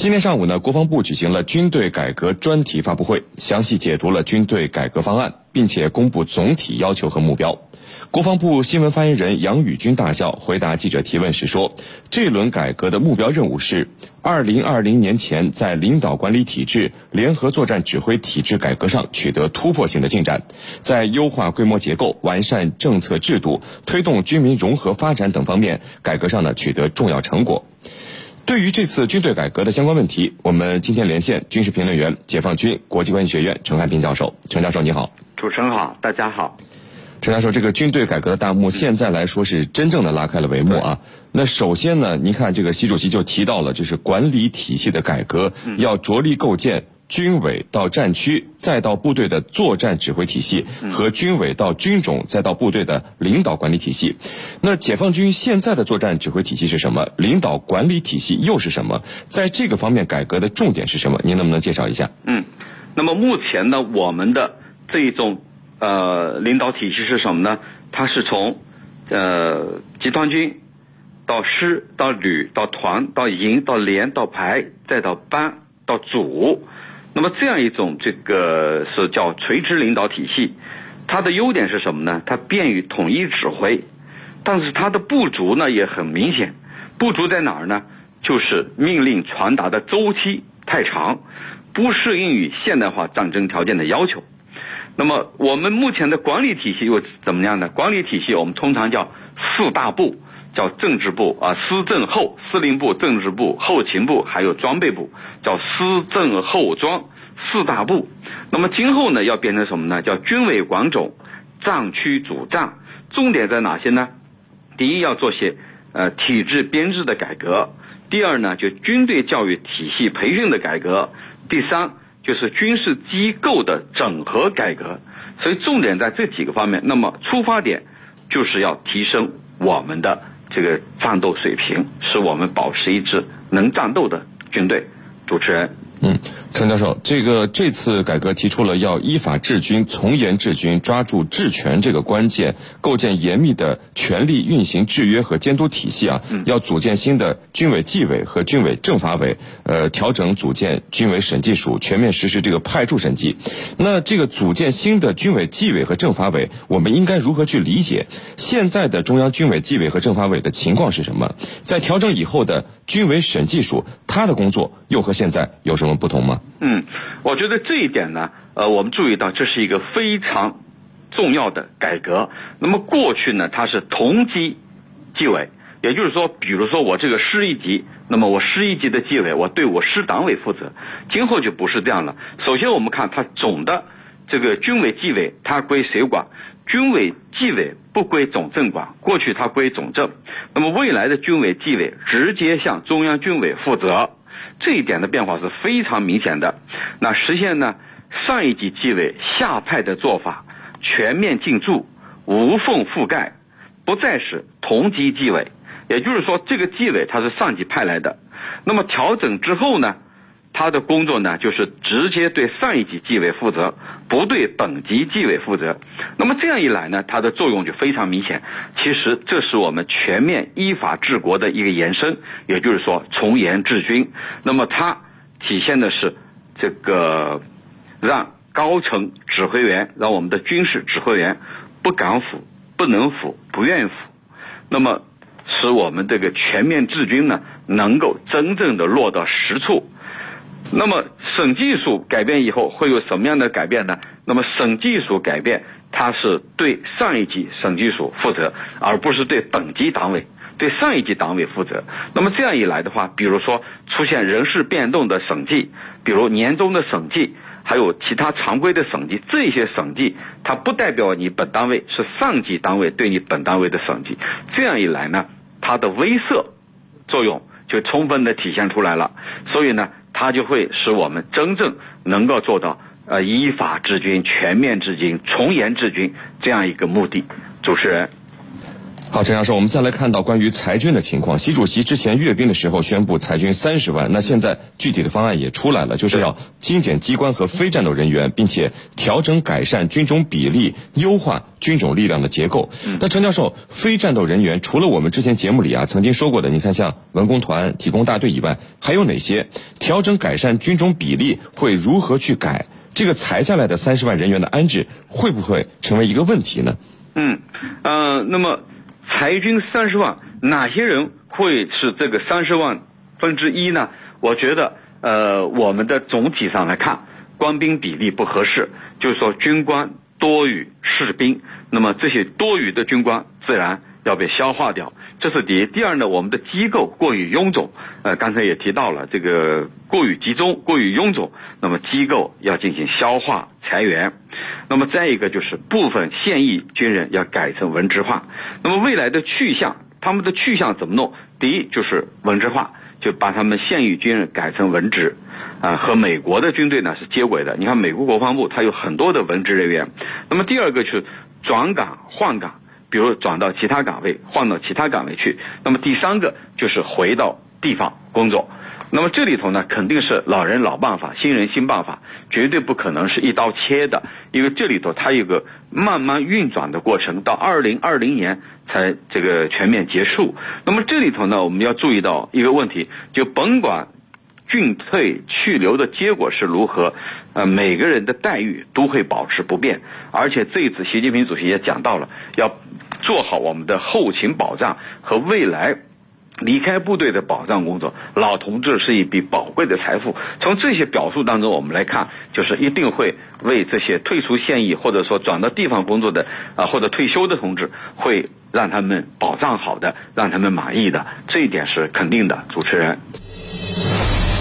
今天上午呢，国防部举行了军队改革专题发布会，详细解读了军队改革方案，并且公布总体要求和目标。国防部新闻发言人杨宇军大校回答记者提问时说：“这轮改革的目标任务是，二零二零年前在领导管理体制、联合作战指挥体制改革上取得突破性的进展，在优化规模结构、完善政策制度、推动军民融合发展等方面，改革上呢取得重要成果。”对于这次军队改革的相关问题，我们今天连线军事评论员、解放军国际关系学院陈汉平教授。陈教授，你好。主持人好，大家好。陈教授，这个军队改革的大幕现在来说是真正的拉开了帷幕啊。那首先呢，您看这个习主席就提到了，就是管理体系的改革，要着力构建。军委到战区，再到部队的作战指挥体系，和军委到军种，再到部队的领导管理体系。那解放军现在的作战指挥体系是什么？领导管理体系又是什么？在这个方面改革的重点是什么？您能不能介绍一下？嗯，那么目前呢，我们的这一种呃领导体系是什么呢？它是从呃集团军到师到旅到团到营到连到排再到班到组。那么这样一种这个是叫垂直领导体系，它的优点是什么呢？它便于统一指挥，但是它的不足呢也很明显。不足在哪儿呢？就是命令传达的周期太长，不适应于现代化战争条件的要求。那么我们目前的管理体系又怎么样呢？管理体系我们通常叫四大部。叫政治部啊，司政后司令部、政治部、后勤部，还有装备部，叫司政后装四大部。那么今后呢，要变成什么呢？叫军委管总、战区主战。重点在哪些呢？第一，要做些呃体制编制的改革；第二呢，就军队教育体系培训的改革；第三，就是军事机构的整合改革。所以重点在这几个方面。那么出发点就是要提升我们的。这个战斗水平，使我们保持一支能战斗的军队。主持人。嗯，陈教授，这个这次改革提出了要依法治军、从严治军，抓住治权这个关键，构建严密的权力运行制约和监督体系啊。要组建新的军委纪委和军委政法委，呃，调整组建军委审计署，全面实施这个派驻审计。那这个组建新的军委纪委和政法委，我们应该如何去理解？现在的中央军委纪委和政法委的情况是什么？在调整以后的军委审计署，他的工作又和现在有什么？不同吗？嗯，我觉得这一点呢，呃，我们注意到这是一个非常重要的改革。那么过去呢，它是同级纪委，也就是说，比如说我这个师一级，那么我师一级的纪委，我对我师党委负责。今后就不是这样了。首先，我们看它总的这个军委纪委，它归谁管？军委纪委不归总政管，过去它归总政。那么未来的军委纪委直接向中央军委负责。这一点的变化是非常明显的，那实现呢上一级纪委下派的做法，全面进驻，无缝覆盖，不再是同级纪委，也就是说这个纪委它是上级派来的，那么调整之后呢？他的工作呢，就是直接对上一级纪委负责，不对本级纪委负责。那么这样一来呢，它的作用就非常明显。其实这是我们全面依法治国的一个延伸，也就是说从严治军。那么它体现的是这个让高层指挥员，让我们的军事指挥员不敢腐、不能腐、不愿腐。那么使我们这个全面治军呢，能够真正的落到实处。那么审计署改变以后会有什么样的改变呢？那么审计署改变，它是对上一级审计署负责，而不是对本级党委、对上一级党委负责。那么这样一来的话，比如说出现人事变动的审计，比如年终的审计，还有其他常规的审计，这些审计它不代表你本单位是上级单位对你本单位的审计。这样一来呢，它的威慑作用就充分的体现出来了。所以呢。它就会使我们真正能够做到呃依法治军、全面治军、从严治军这样一个目的。主持人，好，陈教授，我们再来看到关于裁军的情况。习主席之前阅兵的时候宣布裁军三十万，那现在具体的方案也出来了，就是要精简机关和非战斗人员，并且调整改善军种比例，优化军种力量的结构。那陈教授，非战斗人员除了我们之前节目里啊曾经说过的，你看像文工团、体工大队以外，还有哪些？调整改善军种比例会如何去改？这个裁下来的三十万人员的安置会不会成为一个问题呢？嗯，呃，那么。裁军三十万，哪些人会是这个三十万分之一呢？我觉得，呃，我们的总体上来看，官兵比例不合适，就是说军官多于士兵，那么这些多余的军官自然要被消化掉，这是第一。第二呢，我们的机构过于臃肿，呃，刚才也提到了这个过于集中、过于臃肿，那么机构要进行消化裁员。那么再一个就是部分现役军人要改成文职化。那么未来的去向，他们的去向怎么弄？第一就是文职化，就把他们现役军人改成文职，啊，和美国的军队呢是接轨的。你看美国国防部它有很多的文职人员。那么第二个就是转岗换岗，比如转到其他岗位，换到其他岗位去。那么第三个就是回到地方工作。那么这里头呢，肯定是老人老办法，新人新办法，绝对不可能是一刀切的，因为这里头它有个慢慢运转的过程，到二零二零年才这个全面结束。那么这里头呢，我们要注意到一个问题，就甭管进退去留的结果是如何，呃，每个人的待遇都会保持不变，而且这一次习近平主席也讲到了，要做好我们的后勤保障和未来。离开部队的保障工作，老同志是一笔宝贵的财富。从这些表述当中，我们来看，就是一定会为这些退出现役或者说转到地方工作的啊或者退休的同志，会让他们保障好的，让他们满意的，这一点是肯定的。主持人，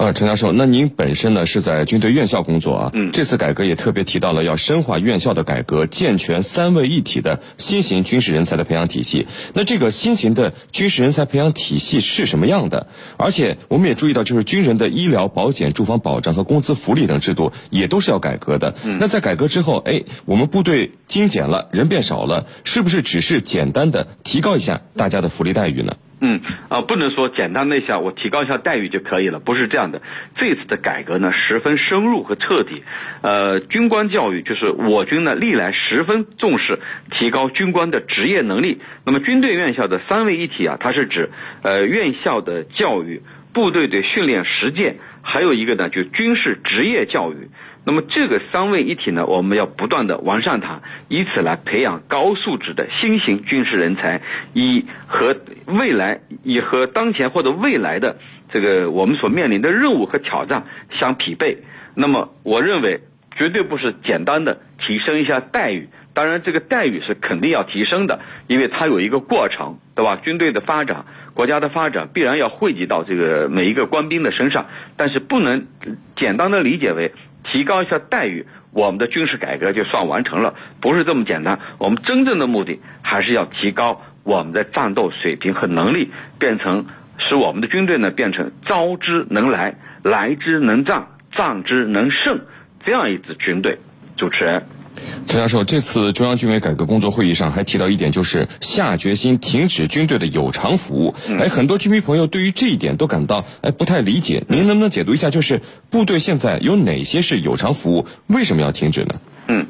呃，陈教授，那您本身呢是在军队院校工作啊？嗯，这次改革也特别提到了要深化院校的改革，健全三位一体的新型军事人才的培养体系。那这个新型的军事人才培养体系是什么样的？而且我们也注意到，就是军人的医疗保险、住房保障和工资福利等制度也都是要改革的。嗯，那在改革之后，哎，我们部队精简了，人变少了，是不是只是简单的提高一下大家的福利待遇呢？嗯嗯啊，不能说简单的一下我提高一下待遇就可以了，不是这样的。这次的改革呢，十分深入和彻底。呃，军官教育就是我军呢历来十分重视提高军官的职业能力。那么军队院校的三位一体啊，它是指呃院校的教育、部队的训练实践，还有一个呢就军事职业教育。那么这个三位一体呢，我们要不断的完善它，以此来培养高素质的新型军事人才，以和未来以和当前或者未来的这个我们所面临的任务和挑战相匹配。那么我认为绝对不是简单的提升一下待遇，当然这个待遇是肯定要提升的，因为它有一个过程，对吧？军队的发展，国家的发展必然要汇集到这个每一个官兵的身上，但是不能简单的理解为。提高一下待遇，我们的军事改革就算完成了，不是这么简单。我们真正的目的还是要提高我们的战斗水平和能力，变成使我们的军队呢变成招之能来、来之能战、战之能胜这样一支军队。主持人。陈教授，这次中央军委改革工作会议上还提到一点，就是下决心停止军队的有偿服务。哎，很多军迷朋友对于这一点都感到哎不太理解。您能不能解读一下，就是部队现在有哪些是有偿服务，为什么要停止呢？嗯，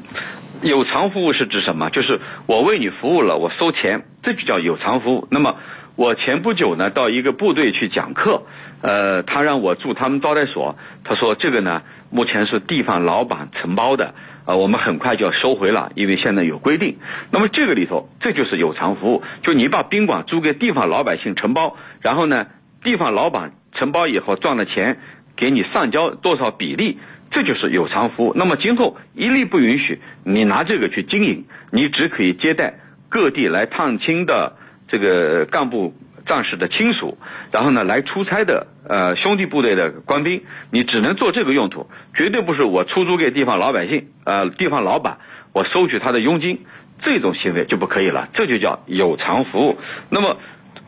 有偿服务是指什么？就是我为你服务了，我收钱，这就叫有偿服务。那么我前不久呢到一个部队去讲课，呃，他让我住他们招待所，他说这个呢目前是地方老板承包的。啊，我们很快就要收回了，因为现在有规定。那么这个里头，这就是有偿服务，就你把宾馆租给地方老百姓承包，然后呢，地方老板承包以后赚了钱，给你上交多少比例，这就是有偿服务。那么今后一律不允许你拿这个去经营，你只可以接待各地来探亲的这个干部。战士的亲属，然后呢，来出差的呃兄弟部队的官兵，你只能做这个用途，绝对不是我出租给地方老百姓，呃地方老板，我收取他的佣金，这种行为就不可以了，这就叫有偿服务。那么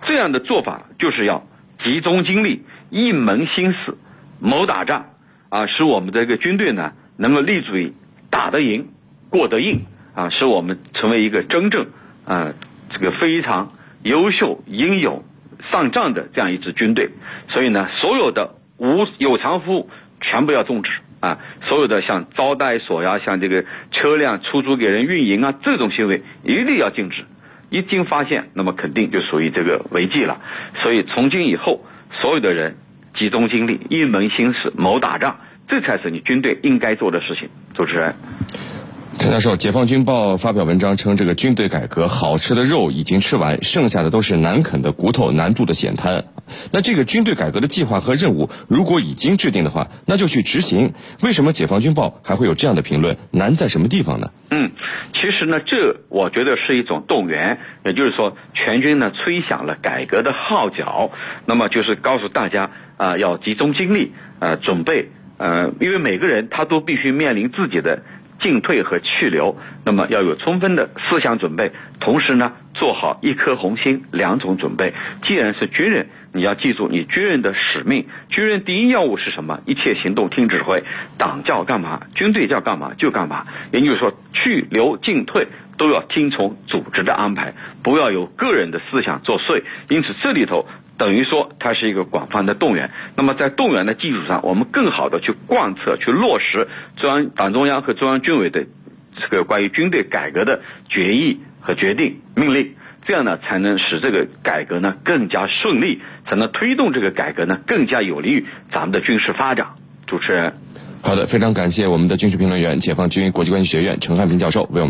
这样的做法就是要集中精力，一门心思谋打仗啊，使我们这个军队呢能够立足于打得赢、过得硬啊，使我们成为一个真正啊这个非常优秀、英勇上仗的这样一支军队。所以呢，所有的无有偿服务全部要终止。啊，所有的像招待所呀，像这个车辆出租给人运营啊，这种行为一定要禁止。一经发现，那么肯定就属于这个违纪了。所以从今以后，所有的人集中精力，一门心思谋打仗，这才是你军队应该做的事情。主持人。陈教授，《解放军报》发表文章称，这个军队改革好吃的肉已经吃完，剩下的都是难啃的骨头、难度的险滩。那这个军队改革的计划和任务，如果已经制定的话，那就去执行。为什么《解放军报》还会有这样的评论？难在什么地方呢？嗯，其实呢，这我觉得是一种动员，也就是说，全军呢吹响了改革的号角，那么就是告诉大家啊，要集中精力，呃，准备，呃，因为每个人他都必须面临自己的。进退和去留，那么要有充分的思想准备，同时呢，做好一颗红心两种准备。既然是军人，你要记住你军人的使命。军人第一要务是什么？一切行动听指挥，党叫干嘛，军队叫干嘛就干嘛。也就是说，去留进退都要听从组织的安排，不要有个人的思想作祟。因此，这里头。等于说，它是一个广泛的动员。那么，在动员的基础上，我们更好的去贯彻、去落实中央党中央和中央军委的这个关于军队改革的决议和决定命令，这样呢，才能使这个改革呢更加顺利，才能推动这个改革呢更加有利于咱们的军事发展。主持人，好的，非常感谢我们的军事评论员、解放军国际关系学院陈汉平教授为我们。